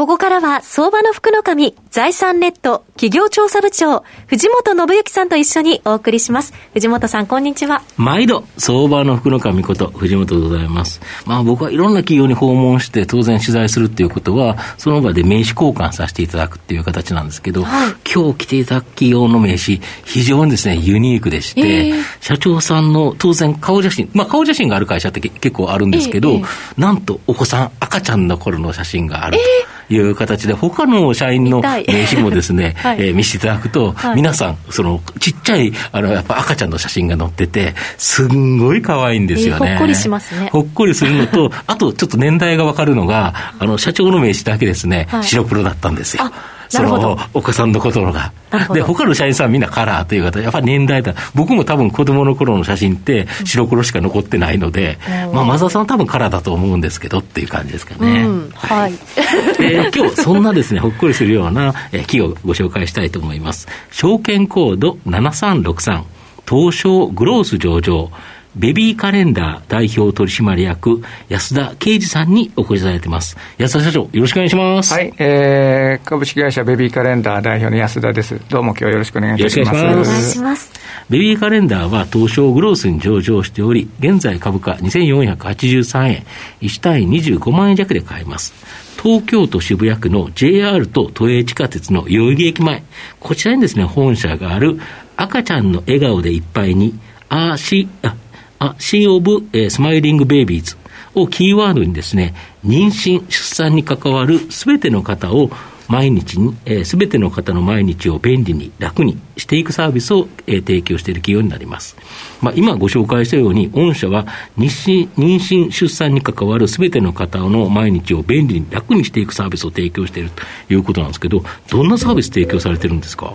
ここからは相場の福の神、財産ネット企業調査部長、藤本信之さんと一緒にお送りします。藤本さん、こんにちは。毎度、相場の福の神こと、藤本でございます。まあ僕はいろんな企業に訪問して当然取材するっていうことは、その場で名刺交換させていただくっていう形なんですけど、はい、今日来ていただく企業の名刺、非常にですね、ユニークでして、えー、社長さんの当然顔写真、まあ顔写真がある会社って結構あるんですけど、えーえー、なんとお子さん、赤ちゃんの頃の写真があると。いう形で、他の社員の名刺もですね、はい、えー、見せていただくと、はい、皆さん、その、ちっちゃい、あの、やっぱ赤ちゃんの写真が載ってて、すんごい可愛いんですよね。えー、ほっこりしますね。ほっこりするのと、あと、ちょっと年代がわかるのが、あの、社長の名刺だけですね、はい、白黒だったんですよ。そのお子さんのことが。で、他の社員さんはみんなカラーという方、やっぱり年代だ。僕も多分子供の頃の写真って白黒しか残ってないので、うん、まあ、マザーさんは多分カラーだと思うんですけどっていう感じですかね。うん、はい。えー、今日、そんなですね、ほっこりするような、えー、企業をご紹介したいと思います。証券コード7363、東証グロース上場。ベビーカレンダー代表取締役、安田啓二さんにお越しいただいてます。安田社長、よろしくお願いします。はい、えー、株式会社ベビーカレンダー代表の安田です。どうも今日よろしくお願いいたします。お願いします。ベビーカレンダーは東証グロースに上場しており、現在株価2483円、1単位25万円弱で買えます。東京都渋谷区の JR と都営地下鉄の代々木駅前、こちらにですね、本社がある赤ちゃんの笑顔でいっぱいに、あし、あ、あ、 sea of、smiling babies をキーワードにですね、妊娠、出産に関わるすべての方を毎日に、す、え、べ、ての方の毎日を便利に、楽にしていくサービスを、えー、提供している企業になります。まあ、今ご紹介したように、御社は妊娠、出産に関わるすべての方の毎日を便利に、楽にしていくサービスを提供しているということなんですけど、どんなサービス提供されてるんですか？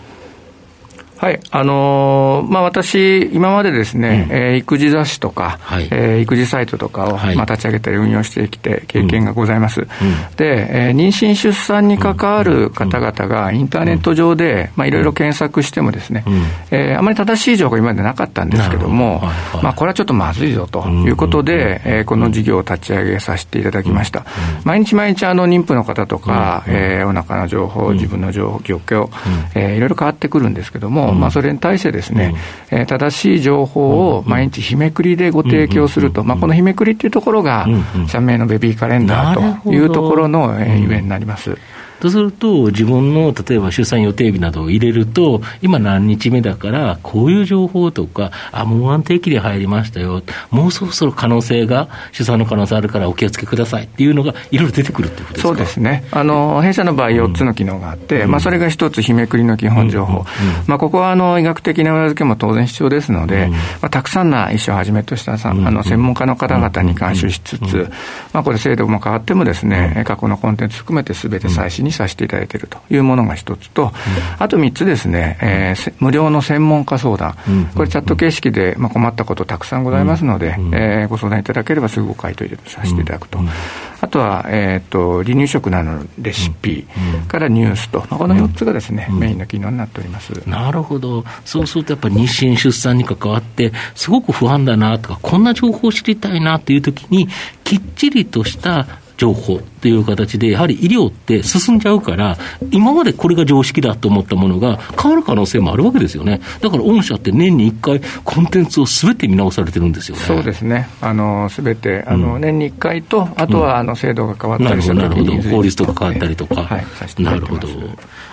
はい、あのー、まあ、私、今までですね、うん、えー、育児雑誌とか、はい、えー、育児サイトとかを、はい、まあ、立ち上げたり運用してきて、経験がございます。うん、で、えー、妊娠、出産に関わる方々が、インターネット上で、まあ、いろいろ検索してもですね、うん、えー、あまり正しい情報が今までなかったんですけども、ど。はいはい、まあ、これはちょっとまずいぞということで、えー、この事業を立ち上げさせていただきました。毎日毎日、あの、妊婦の方とか、えー、お腹の情報、自分の情報、状況、えー、いろいろ変わってくるんですけども、まあ、それに対してですね、うん、えー、正しい情報を毎日日めくりでご提供すると、まあ、この日めくりっていうところが、社名のベビーカレンダーというところの、えー、ゆえになります。とすると、自分の例えば出産予定日などを入れると、今何日目だから、こういう情報とか、あ、もう安定期で入りましたよ、もうそろそろ可能性が、出産の可能性あるからお気をつけください。っていうのが、いろいろ出てくるってことですか？そうですね。あの、弊社の場合4つの機能があって、うん、まあそれが一つ、日めくりの基本情報。うんうん、まあここはあの、医学的な裏付けも当然必要ですので、まあたくさんな医師をはじめとしたさ、あの、専門家の方々に監修しつつ、まあこれ制度も変わってもですね、過去のコンテンツ含めてすべて最新にさせていただいているというものが一つと、あと三つですね、えー、無料の専門家相談、これチャット形式で、まあ、困ったことたくさんございますので、えー、ご相談いただければすぐご回答させていただくと。あとは、えっ、ー、と、離乳食などのレシピからニュースと、まあ、この4つがですね、メインの機能になっております。なるほど。そうするとやっぱり妊娠、出産に関わって、すごく不安だなとか、こんな情報を知りたいなというときに、きっちりとした情報という形で、やはり医療って進んじゃうから、今までこれが常識だと思ったものが変わる可能性もあるわけですよね。だから御社って年に1回、コンテンツをすべて見直されてるんですよね。そうですね。あの、すべて、あの、年に1回と、あとは、あの、制度が変わったりしたなるほど、法律とか変わったりとか。はい、なるほど。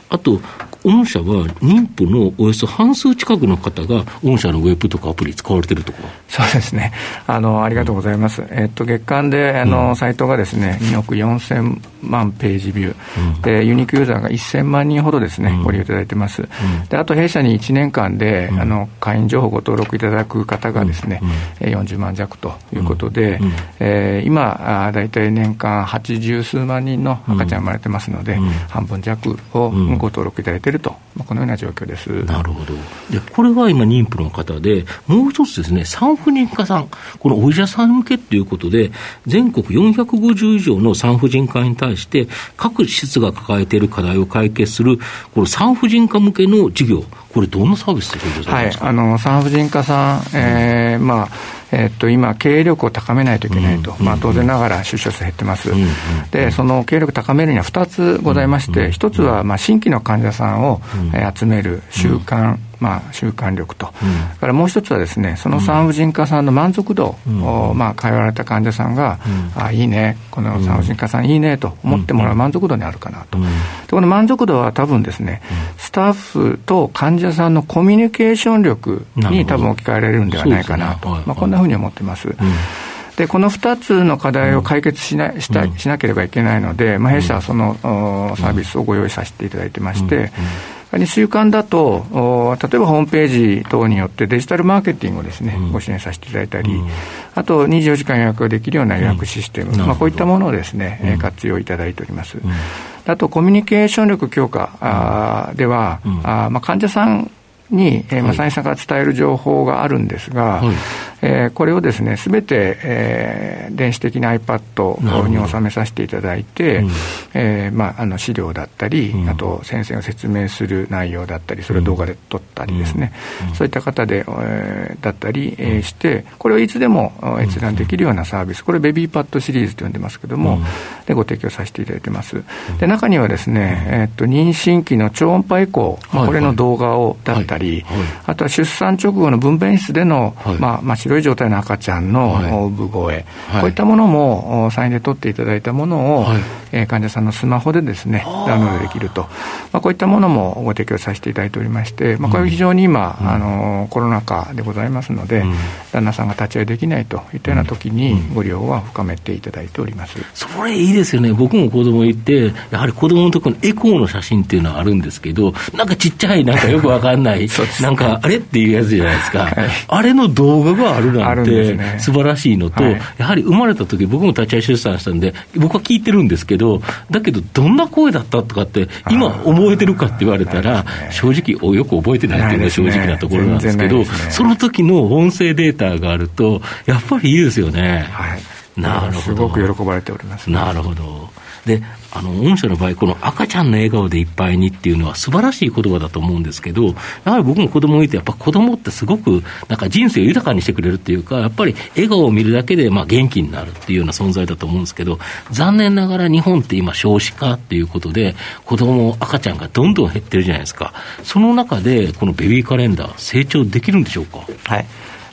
あと、御社は妊婦のおよそ半数近くの方が、御社のウェブとかアプリ使われてるとかそうですね。あの、ありがとうございます。えっと、月間で、あの、サイトがですね、2億4000万ページビュー、で、ユニークユーザーが1000万人ほどですね、ご利用いただいてます。で、あと、弊社に1年間で、あの、会員情報ご登録いただく方がですね、うん、40万弱ということで、え今、大体年間80数万人の赤ちゃん生まれてますので、半分弱をご登録いただいているとまあ、このような状況です。なるほど。で、これが今、妊婦の方で、もう一つですね、産婦人科さん、このお医者さん向けということで、全国450以上の産婦人科に対して、各施設が抱えている課題を解決する、この産婦人科向けの事業、これ、どんなサービスでしょうか、はい、あの産婦人科さん、えー、まあ、えっと、今、経営力を高めないといけないと、まあ、当然ながら出生数減ってます、でその経営力高めるには2つございまして、1つはまあ新規の患者さんを集める習慣、まあ、習慣力と、うん、からもう一つはですね、その産婦人科さんの満足度を、まあ、通われた患者さんが、あいいね、この産婦人科さんいいねと思ってもらう満足度にあるかなと。でこの満足度は多分ですね、スタッフと患者さんのコミュニケーション力に多分置き換えられるんではないかなと、まあ、こんなふうに思ってます。でこの2つの課題を解決しなしたしなければいけないので、まあ、弊社はそのサービスをご用意させていただいてまして、2週間だと、例えばホームページ等によってデジタルマーケティングをですね、ご支援させていただいたり、あと24時間予約ができるような予約システム、まあ、こういったものをですね、活用いただいております。あと、コミュニケーション力強化では、あまあ、患者さんに、えー、まさにさんから伝える情報があるんですが、はい、えー、これをですね、すべて、えー、電子的な iPad に収めさせていただいて、うん、えー、まあ、あの資料だったり、うん、あと先生が説明する内容だったり、それを動画で撮ったりですね、うん、そういった方で、えー、だったり、えー、して、これをいつでも閲覧できるようなサービス、これベビーパッドシリーズと呼んでますけども、でご提供させていただいてます。で、中にはですね、えー、っと、妊娠期の超音波以降、まあ、これの動画をだったり、はいはい、あとは出産直後の分娩室での、まあ、まあ、白い状態の赤ちゃんの産声、こういったものも、サインで撮っていただいたものを、えー、患者さんのスマホでですね、ダウンロードできると、まあ、こういったものもご提供させていただいておりまして、まあ、これは非常に今、うん、あのコロナ禍でございますので、うん、旦那さんが立ち会いできないといったような時に、ご利用は深めていただいております、それいいですよね、僕も子供いて、やはり子供のところのエコーの写真っていうのはあるんですけど、なんかちっちゃい、なんかよくわかんない、なんか、あれっていうやつじゃないですか、はい、あれの動画があるなんて、ね、素晴らしいのと、はい、やはり生まれた時僕も立ち会い出産したんで、僕は聞いてるんですけど、だけど、どんな声だったとかって、今、覚えてるかって言われたら、正直、よく覚えてないっていうのが正直なところなんですけど、その時の音声データがあると、やっぱりいいですよね。はいなるほど。すごく喜ばれております、なるほど。で、あの、御社の場合、この赤ちゃんの笑顔でいっぱいにっていうのは素晴らしい言葉だと思うんですけど、やはり僕も子供いて、やっぱ子供ってすごく、なんか人生を豊かにしてくれるっていうか、やっぱり笑顔を見るだけで、まあ元気になるっていうような存在だと思うんですけど、残念ながら日本って今少子化っていうことで、子供、赤ちゃんがどんどん減ってるじゃないですか。その中で、このベビーカレンダー、成長できるんでしょうか？はい。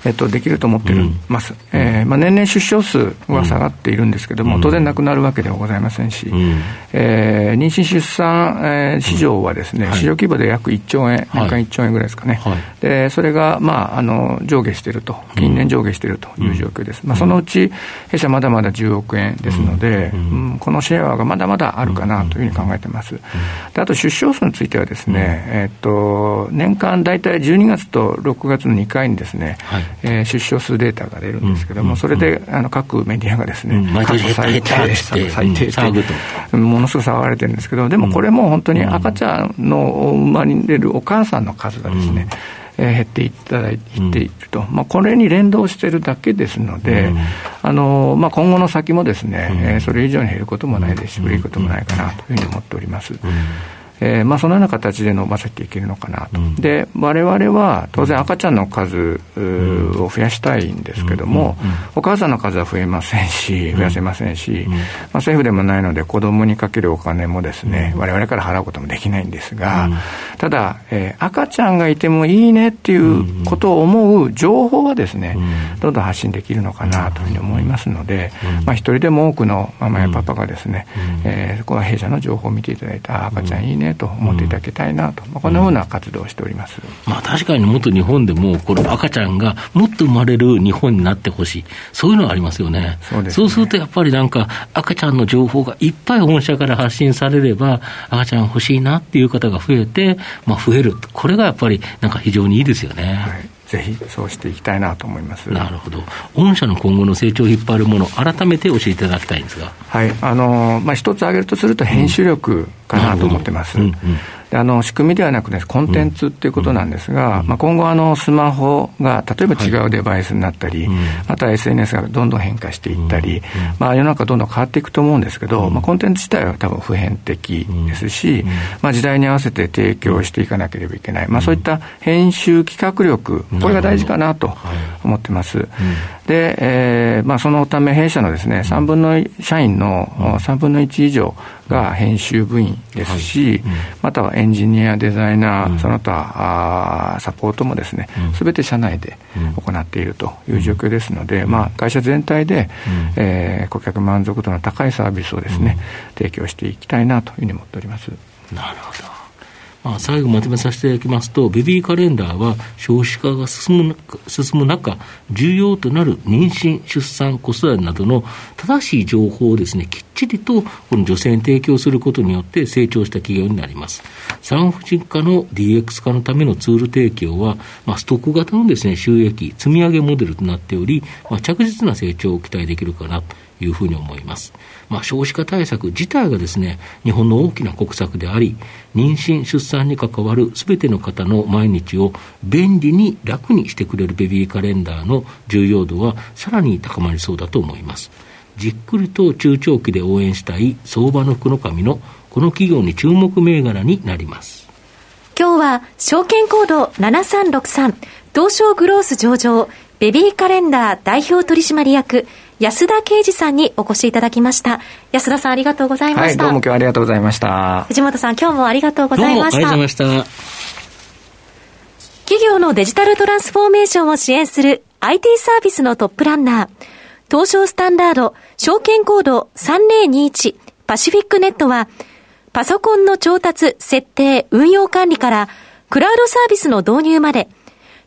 えっと、できると思っています、うん、えー、まあ、年々出生数は下がっているんですけれども、うん、当然なくなるわけではございませんし、うん、えー、妊娠・出産、えー、市場はですね、うん、市場規模で約1兆円、年間1兆円ぐらいですかね、はい、でそれが、まあ、あの上下していると、近年上下しているという状況です、まあ、そのうち弊社まだまだ10億円ですので、うん。このシェアがまだまだあるかなというふうに考えています。であと出生数についてはですね、えっと年間大体12月と6月の2回にですね、はいえー、出生数データが出るんですけれども、それであの各メディアがですね、過去最低、最低ものすごく騒がれてるんですけど、でもこれも本当に赤ちゃんの生まれるお母さんの数がですね、え減っていただいていると、まあ、これに連動しているだけですので、あのまあ、今後の先もですね、えそれ以上に減ることもないですし、売れることもないかなというふうに思っております。えーまあ、そのような形で伸ばせていけるのかなと、うん、で我々は当然赤ちゃんの数を増やしたいんですけども、お母さんの数は増えませんし、増やせませんし、まあ、政府でもないので、子供にかけるお金もですね、われわれから払うこともできないんですが、ただ、えー、赤ちゃんがいてもいいねっていうことを思う情報はですね、どんどん発信できるのかなというふうに思いますので、まあ、一人でも多くのママやパパがですね、えー、この弊社の情報を見ていただいた赤ちゃん。いいねと思っていただきたいなと、まあ、こんなふうな活動をしております、まあ、確かにもっと日本でも、この赤ちゃんがもっと生まれる日本になってほしい、そういうのはありますよね。そうね。そうするとやっぱりなんか、赤ちゃんの情報がいっぱい本社から発信されれば、赤ちゃん欲しいなっていう方が増えて、まあ、増える、これがやっぱりなんか非常にいいですよね。はい。ぜひそうしていきたいなと思います。なるほど、御社の今後の成長を引っ張るもの、改めて教えていただきたいんですが、はい。あのまあ、一つ挙げるとすると、編集力かなと思ってます。うんうん。あの仕組みではなくて、コンテンツっていうことなんですが、うん、まあ、今後あの、スマホが例えば違うデバイスになったり、はい、また SNS がどんどん変化していったり、うん、まあ、世の中どんどん変わっていくと思うんですけど、うん、まあ、コンテンツ自体は多分普遍的ですし、まあ、時代に合わせて提供していかなければいけない、まあ、そういった編集企画力、これが大事かなと思ってます。で、えーまあ、そのため弊社のですね、3分の社員の3分の1以上が編集部員ですし、またはエンジニア、デザイナー、その他あサポートもですね、すべて社内で行っているという状況ですので、まあ、会社全体で、えー、顧客満足度の高いサービスをですね、提供していきたいなというふうに思っております。なるほど。まあ、最後まとめさせていただきますと、ベビーカレンダーは少子化が進む進む中、重要となる妊娠、出産、子育てなどの正しい情報をですね、きっちりとこの女性に提供することによって成長した企業になります。産婦人科の DX 化のためのツール提供は、まあ、ストック型のですね、収益、積み上げモデルとなっており、まあ、着実な成長を期待できるかなというふうに思います。まあ、少子化対策自体がですね、日本の大きな国策であり、妊娠、出産に関わるすべての方の毎日を便利に楽にしてくれるベビーカレンダーの重要度はさらに高まりそうだと思います。じっくりと中長期で応援したい相場の福の神のこの企業に注目銘柄になります。今日は証券コード7363東証グロース上場ベビーカレンダー代表取締役安田啓二さんにお越しいただきました。安田さんありがとうございました。はい、どうも今日はありがとうございました。藤本さん今日もありがとうございました。どうもありがとうございました。企業のデジタルトランスフォーメーションを支援する IT サービスのトップランナー、東証スタンダード証券コード3021パシフィックネットは、パソコンの調達、設定、運用管理から、クラウドサービスの導入まで、